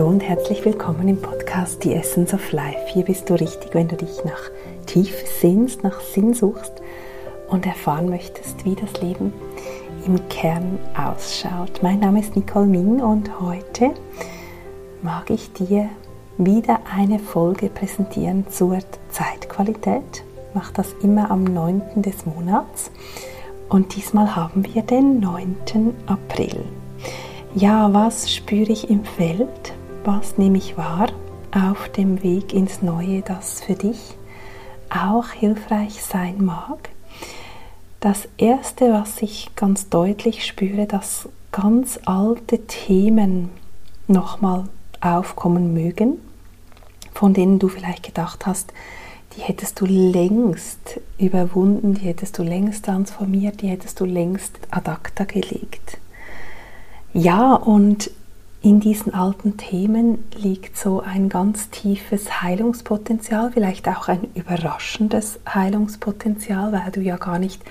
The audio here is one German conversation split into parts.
Hallo und herzlich willkommen im Podcast The Essence of Life. Hier bist du richtig, wenn du dich nach Tiefe sehnst, nach Sinn suchst und erfahren möchtest, wie das Leben im Kern ausschaut. Mein Name ist Nicole Ming und heute mag ich dir wieder eine Folge präsentieren zur Zeitqualität. Ich mache das immer am 9. des Monats und diesmal haben wir den 9. April. Ja, was spüre ich im Feld? Was nehme ich wahr auf dem Weg ins Neue, das für dich auch hilfreich sein mag? Das Erste, was ich ganz deutlich spüre, dass ganz alte Themen nochmal aufkommen mögen, von denen du vielleicht gedacht hast, die hättest du längst überwunden, die hättest du längst transformiert, die hättest du längst ad acta gelegt. Ja, und in diesen alten Themen liegt so ein ganz tiefes Heilungspotenzial, vielleicht auch ein überraschendes Heilungspotenzial, weil du ja gar nicht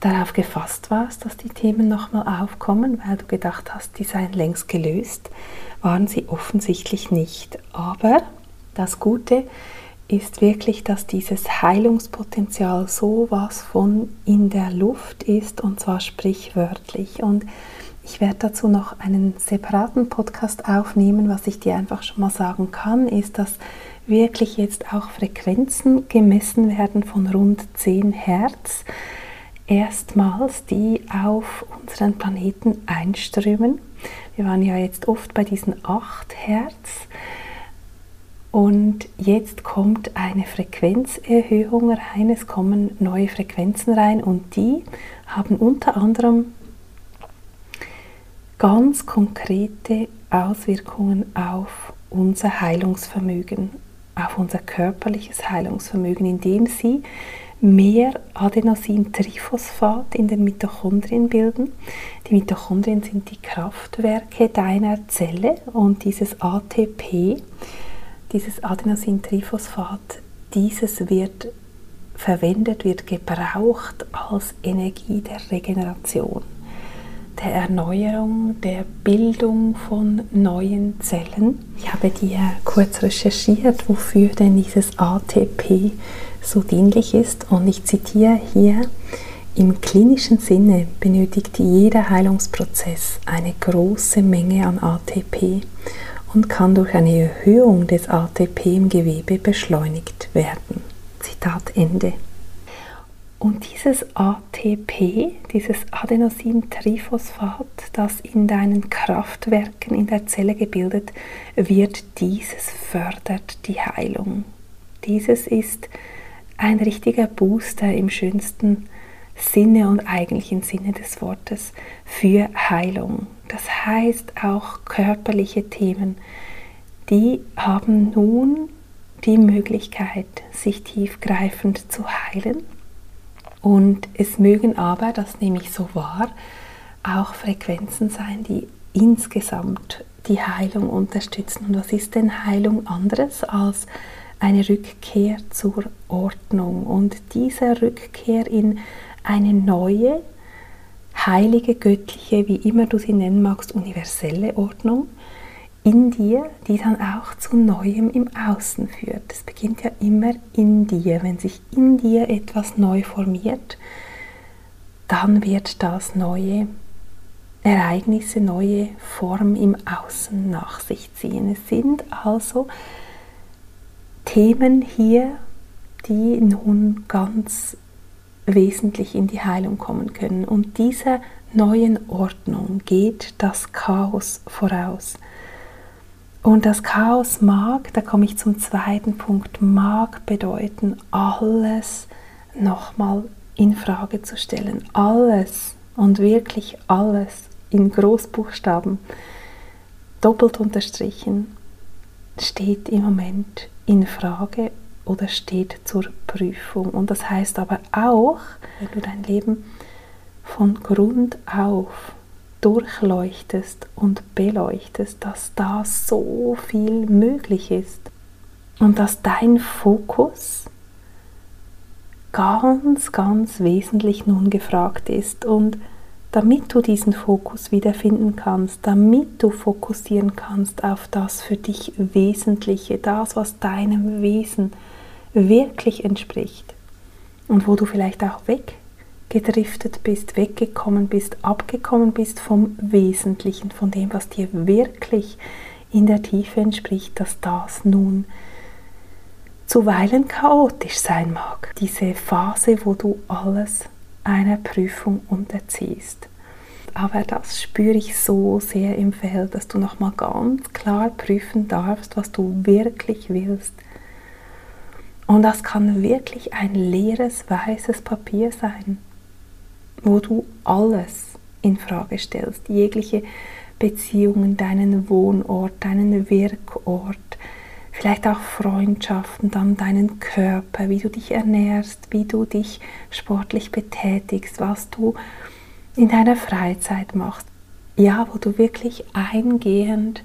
darauf gefasst warst, dass die Themen nochmal aufkommen, weil du gedacht hast, die seien längst gelöst, waren sie offensichtlich nicht. Aber das Gute ist wirklich, dass dieses Heilungspotenzial so was von in der Luft ist und zwar sprichwörtlich. Und ich werde dazu noch einen separaten Podcast aufnehmen. Was ich dir einfach schon mal sagen kann, ist, dass wirklich jetzt auch Frequenzen gemessen werden von rund 10 Hertz. Erstmals, die auf unseren Planeten einströmen. Wir waren ja jetzt oft bei diesen 8 Hertz. Und jetzt kommt eine Frequenzerhöhung rein, es kommen neue Frequenzen rein und die haben unter anderem ganz konkrete Auswirkungen auf unser Heilungsvermögen, auf unser körperliches Heilungsvermögen, indem sie mehr Adenosintriphosphat in den Mitochondrien bilden. Die Mitochondrien sind die Kraftwerke deiner Zelle und dieses ATP, dieses Adenosintriphosphat, dieses wird verwendet, wird gebraucht als Energie der Regeneration der Erneuerung, der Bildung von neuen Zellen. Ich habe dir kurz recherchiert, wofür denn dieses ATP so dienlich ist und ich zitiere hier, im klinischen Sinne benötigt jeder Heilungsprozess eine große Menge an ATP und kann durch eine Erhöhung des ATP im Gewebe beschleunigt werden. Zitat Ende. Und dieses ATP, dieses Adenosintriphosphat, das in deinen Kraftwerken in der Zelle gebildet wird, dieses fördert die Heilung. Dieses ist ein richtiger Booster im schönsten Sinne und eigentlichen Sinne des Wortes für Heilung. Das heißt auch körperliche Themen, die haben nun die Möglichkeit, sich tiefgreifend zu heilen und es mögen aber, das nehme ich so wahr, auch Frequenzen sein, die insgesamt die Heilung unterstützen. Und was ist denn Heilung anderes als eine Rückkehr zur Ordnung? Und diese Rückkehr in eine neue, heilige, göttliche, wie immer du sie nennen magst, universelle Ordnung, in dir, die dann auch zu Neuem im Außen führt. Es beginnt ja immer in dir. Wenn sich in dir etwas neu formiert, dann wird das neue Ereignisse, neue Form im Außen nach sich ziehen. Es sind also Themen hier, die nun ganz wesentlich in die Heilung kommen können. Und dieser neuen Ordnung geht das Chaos voraus. Und das Chaos mag, da komme ich zum zweiten Punkt, mag bedeuten, alles nochmal in Frage zu stellen. Alles und wirklich alles in Großbuchstaben, doppelt unterstrichen, steht im Moment in Frage oder steht zur Prüfung. Und das heißt aber auch, wenn du dein Leben von Grund auf durchleuchtest und beleuchtest, dass da so viel möglich ist und dass dein Fokus ganz, ganz wesentlich nun gefragt ist. Und damit du diesen Fokus wiederfinden kannst, damit du fokussieren kannst auf das für dich Wesentliche, das, was deinem Wesen wirklich entspricht und wo du vielleicht auch weggedriftet bist, weggekommen bist, abgekommen bist vom Wesentlichen, von dem, was dir wirklich in der Tiefe entspricht, dass das nun zuweilen chaotisch sein mag. Diese Phase, wo du alles einer Prüfung unterziehst. Aber das spüre ich so sehr im Feld, dass du nochmal ganz klar prüfen darfst, was du wirklich willst. Und das kann wirklich ein leeres, weißes Papier sein, wo du alles in Frage stellst, jegliche Beziehungen, deinen Wohnort, deinen Wirkort, vielleicht auch Freundschaften, dann deinen Körper, wie du dich ernährst, wie du dich sportlich betätigst, was du in deiner Freizeit machst. Ja, wo du wirklich eingehend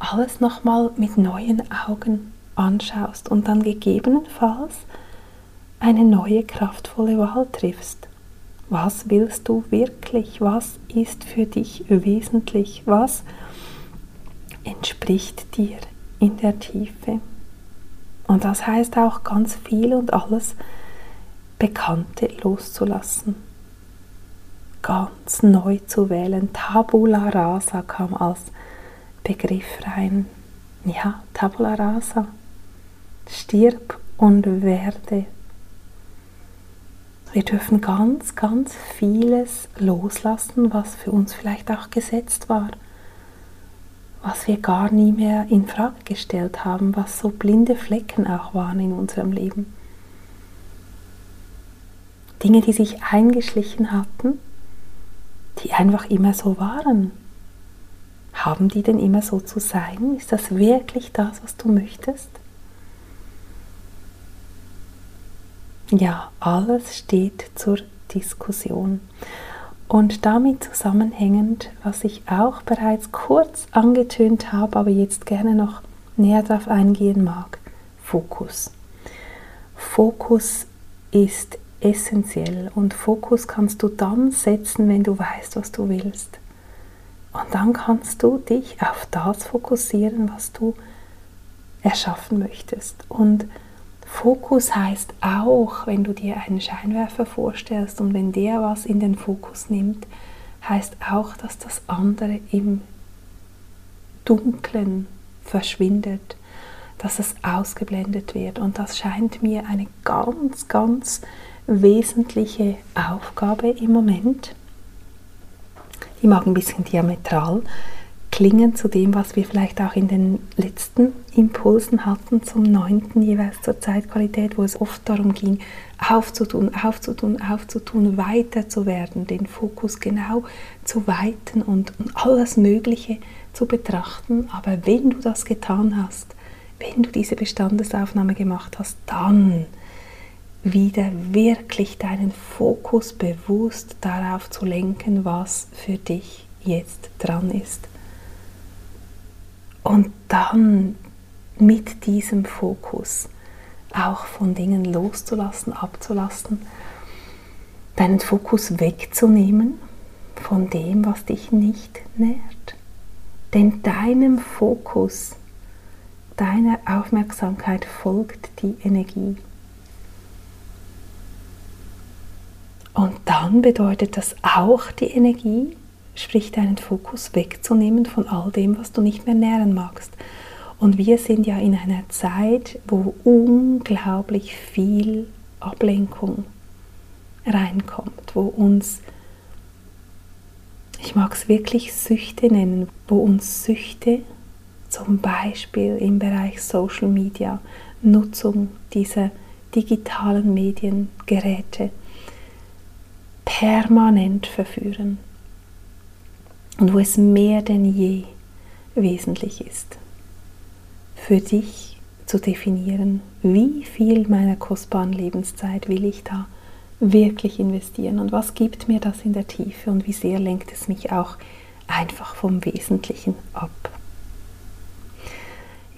alles nochmal mit neuen Augen anschaust und dann gegebenenfalls eine neue kraftvolle Wahl triffst. Was willst du wirklich? Was ist für dich wesentlich? Was entspricht dir in der Tiefe? Und das heißt auch ganz viel und alles Bekannte loszulassen. Ganz neu zu wählen. Tabula rasa kam als Begriff rein. Ja, Tabula rasa. Stirb und werde wir dürfen ganz, ganz vieles loslassen, was für uns vielleicht auch gesetzt war, was wir gar nie mehr in Frage gestellt haben, was so blinde Flecken auch waren in unserem Leben. Dinge, die sich eingeschlichen hatten, die einfach immer so waren. Haben die denn immer so zu sein? Ist das wirklich das, was du möchtest? Ja, alles steht zur Diskussion. Und damit zusammenhängend, was ich auch bereits kurz angetönt habe, aber jetzt gerne noch näher darauf eingehen mag, Fokus. Fokus ist essentiell und Fokus kannst du dann setzen, wenn du weißt, was du willst. Und dann kannst du dich auf das fokussieren, was du erschaffen möchtest. Und Fokus heißt auch, wenn du dir einen Scheinwerfer vorstellst und wenn der was in den Fokus nimmt, heißt auch, dass das andere im Dunklen verschwindet, dass es ausgeblendet wird. Und das scheint mir eine ganz, ganz wesentliche Aufgabe im Moment. Die mag ein bisschen diametral klingen zu dem, was wir vielleicht auch in den letzten Impulsen hatten zum neunten jeweils zur Zeitqualität, wo es oft darum ging, aufzutun, aufzutun, aufzutun, weiter zu werden, den Fokus genau zu weiten und, und alles Mögliche zu betrachten. Aber wenn du das getan hast, wenn du diese Bestandesaufnahme gemacht hast, dann wieder wirklich deinen Fokus bewusst darauf zu lenken, was für dich jetzt dran ist. Und dann mit diesem Fokus auch von Dingen loszulassen, abzulassen, deinen Fokus wegzunehmen von dem, was dich nicht nährt. Denn deinem Fokus, deiner Aufmerksamkeit folgt die Energie. Und dann bedeutet das auch die Energie, sprich deinen Fokus wegzunehmen von all dem, was du nicht mehr nähren magst. Und wir sind ja in einer Zeit, wo unglaublich viel Ablenkung reinkommt, wo uns, ich mag es wirklich Süchte nennen, wo uns Süchte zum Beispiel im Bereich Social Media, Nutzung dieser digitalen Mediengeräte permanent verführen und wo es mehr denn je wesentlich ist, für dich zu definieren, wie viel meiner kostbaren Lebenszeit will ich da wirklich investieren und was gibt mir das in der Tiefe und wie sehr lenkt es mich auch einfach vom Wesentlichen ab.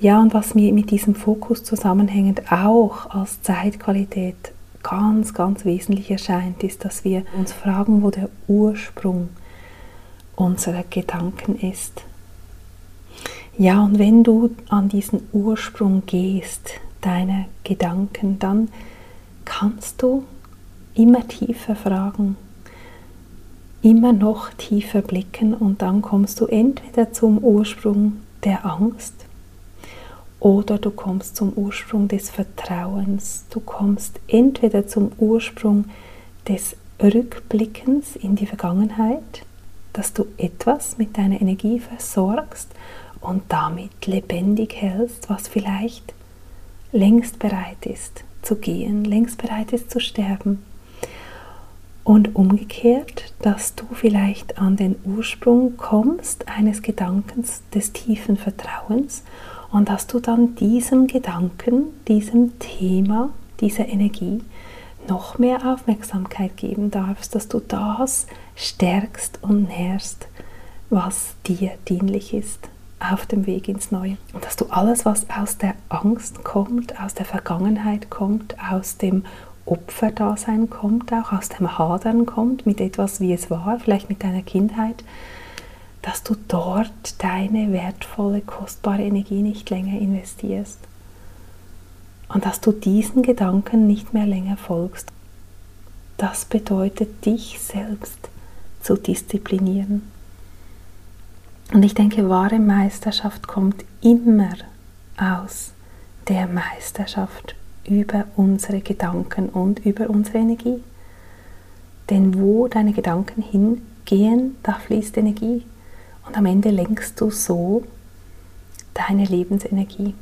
Ja, und was mir mit diesem Fokus zusammenhängend auch als Zeitqualität ganz, ganz wesentlich erscheint, ist, dass wir uns fragen, wo der Ursprung unserer Gedanken ist. Ja, und wenn du an diesen Ursprung gehst, deiner Gedanken, dann kannst du immer tiefer fragen, immer noch tiefer blicken und dann kommst du entweder zum Ursprung der Angst oder du kommst zum Ursprung des Vertrauens. Du kommst entweder zum Ursprung des Rückblickens in die Vergangenheit, dass du etwas mit deiner Energie versorgst und damit lebendig hältst, was vielleicht längst bereit ist zu gehen, längst bereit ist zu sterben. Und umgekehrt, dass du vielleicht an den Ursprung kommst eines Gedankens des tiefen Vertrauens und dass du dann diesem Gedanken, diesem Thema, dieser Energie noch mehr Aufmerksamkeit geben darfst, dass du das stärkst und nährst, was dir dienlich ist auf dem Weg ins Neue. Und dass du alles, was aus der Angst kommt, aus der Vergangenheit kommt, aus dem Opferdasein kommt, auch aus dem Hadern kommt mit etwas, wie es war, vielleicht mit deiner Kindheit, dass du dort deine wertvolle, kostbare Energie nicht länger investierst. Und dass du diesen Gedanken nicht mehr länger folgst. Das bedeutet, dich selbst zu disziplinieren. Und ich denke, wahre Meisterschaft kommt immer aus der Meisterschaft über unsere Gedanken und über unsere Energie. Denn wo deine Gedanken hingehen, da fließt Energie. Und am Ende lenkst du so deine Lebensenergie.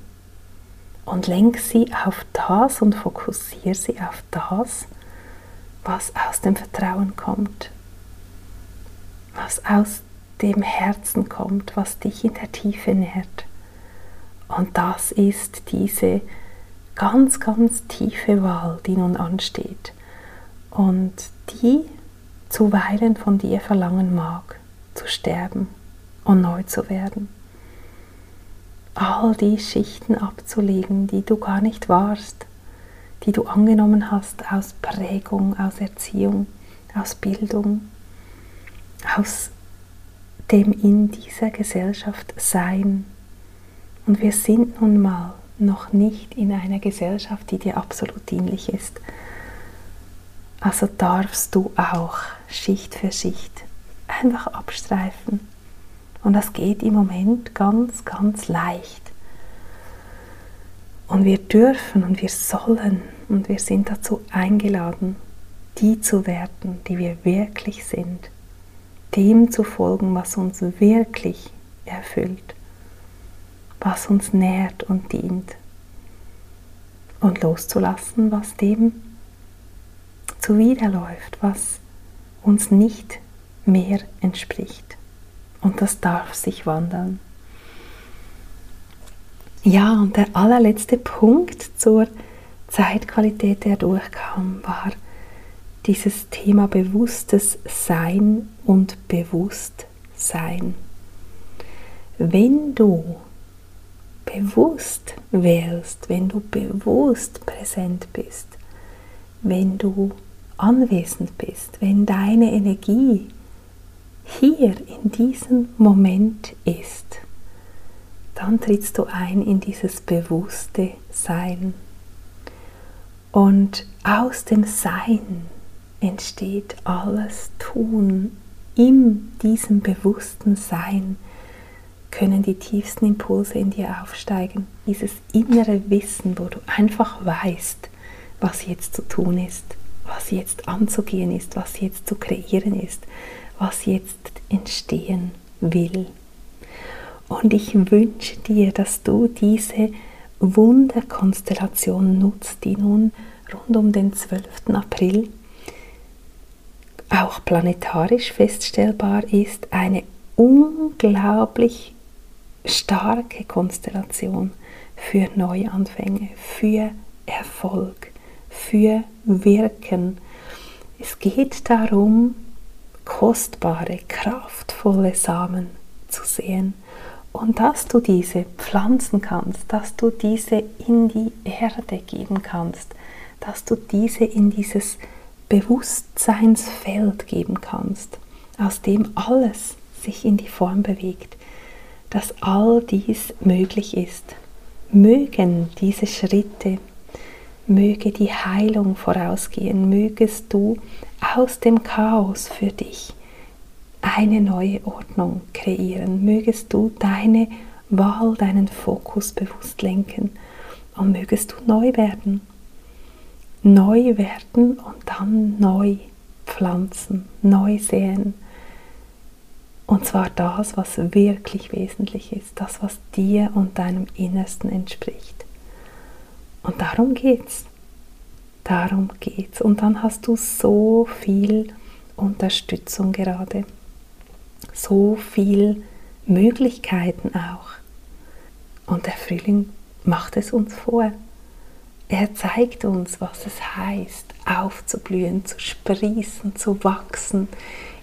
Und lenk sie auf das und fokussiere sie auf das, was aus dem Vertrauen kommt, was aus dem Herzen kommt, was dich in der Tiefe nährt. Und das ist diese ganz, ganz tiefe Wahl, die nun ansteht und die zuweilen von dir verlangen mag, zu sterben und neu zu werden. All die Schichten abzulegen, die du gar nicht warst, die du angenommen hast aus Prägung, aus Erziehung, aus Bildung, aus dem in dieser Gesellschaft Sein. Und wir sind nun mal noch nicht in einer Gesellschaft, die dir absolut dienlich ist. Also darfst du auch Schicht für Schicht einfach abstreifen. Und das geht im Moment ganz, ganz leicht. Und wir dürfen und wir sollen und wir sind dazu eingeladen, die zu werden, die wir wirklich sind dem zu folgen, was uns wirklich erfüllt, was uns nährt und dient und loszulassen, was dem zuwiderläuft, was uns nicht mehr entspricht. Und das darf sich wandeln. Ja, und der allerletzte Punkt zur Zeitqualität, der durchkam, war, dieses Thema bewusstes Sein und Bewusstsein. Wenn du bewusst wählst, wenn du bewusst präsent bist, wenn du anwesend bist, wenn deine Energie hier in diesem Moment ist, dann trittst du ein in dieses bewusste Sein. Und aus dem Sein entsteht alles Tun. In diesem bewussten Sein können die tiefsten Impulse in dir aufsteigen. Dieses innere Wissen, wo du einfach weißt, was jetzt zu tun ist, was jetzt anzugehen ist, was jetzt zu kreieren ist, was jetzt entstehen will. Und ich wünsche dir, dass du diese Wunderkonstellation nutzt, die nun rund um den 12. April auch planetarisch feststellbar ist, eine unglaublich starke Konstellation für Neuanfänge, für Erfolg, für Wirken. Es geht darum, kostbare, kraftvolle Samen zu sehen und dass du diese pflanzen kannst, dass du diese in die Erde geben kannst, dass du diese in dieses Bewusstseinsfeld geben kannst, aus dem alles sich in die Form bewegt, dass all dies möglich ist. Mögen diese Schritte, möge die Heilung vorausgehen, mögest du aus dem Chaos für dich eine neue Ordnung kreieren, mögest du deine Wahl, deinen Fokus bewusst lenken und mögest du neu werden. Neu werden und dann neu pflanzen, neu säen. Und zwar das, was wirklich wesentlich ist, das, was dir und deinem Innersten entspricht. Und darum geht's. Darum geht's. Und dann hast du so viel Unterstützung gerade. So viel Möglichkeiten auch. Und der Frühling macht es uns vor. Er zeigt uns, was es heißt, aufzublühen, zu sprießen, zu wachsen,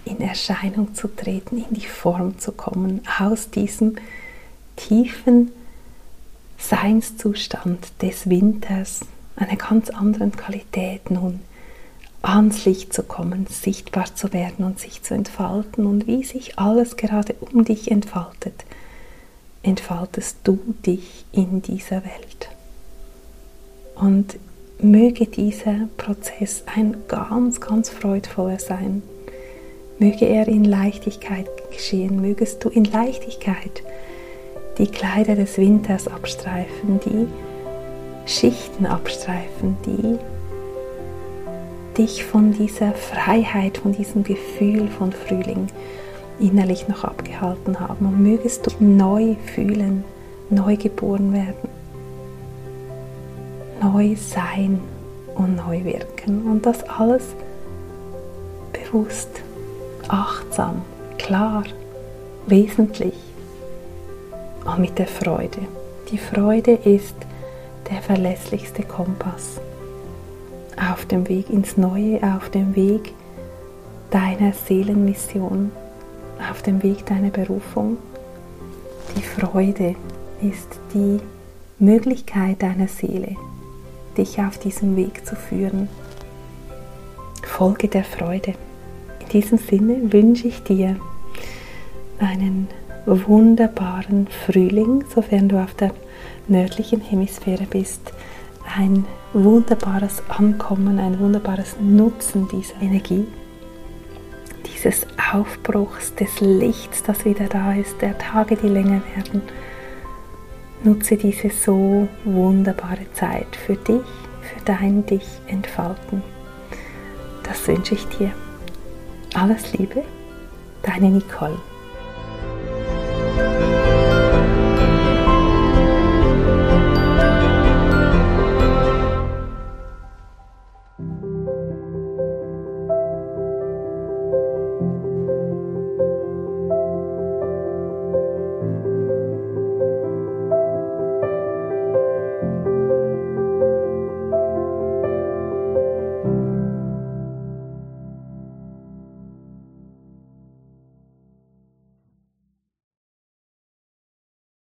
in Erscheinung zu treten, in die Form zu kommen, aus diesem tiefen Seinszustand des Winters, einer ganz anderen Qualität nun ans Licht zu kommen, sichtbar zu werden und sich zu entfalten und wie sich alles gerade um dich entfaltet, entfaltest du dich in dieser Welt. Und möge dieser Prozess ein ganz, ganz freudvoller sein. Möge er in Leichtigkeit geschehen, mögest du in Leichtigkeit die Kleider des Winters abstreifen, die Schichten abstreifen, die dich von dieser Freiheit, von diesem Gefühl von Frühling innerlich noch abgehalten haben. Und mögest du neu fühlen, neu geboren werden, neu sein und neu wirken. Und das alles bewusst, achtsam, klar, wesentlich und mit der Freude. Die Freude ist der verlässlichste Kompass auf dem Weg ins Neue, auf dem Weg deiner Seelenmission, auf dem Weg deiner Berufung. Die Freude ist die Möglichkeit deiner Seele, dich auf diesem Weg zu führen. Folge der Freude. In diesem Sinne wünsche ich dir einen wunderbaren Frühling, sofern du auf der nördlichen Hemisphäre bist, ein wunderbares Ankommen, ein wunderbares Nutzen dieser Energie, dieses Aufbruchs des Lichts, das wieder da ist, der Tage, die länger werden. Nutze diese so wunderbare Zeit für dich, für dein Dich entfalten. Das wünsche ich dir. Alles Liebe, deine Nicole. Thank you.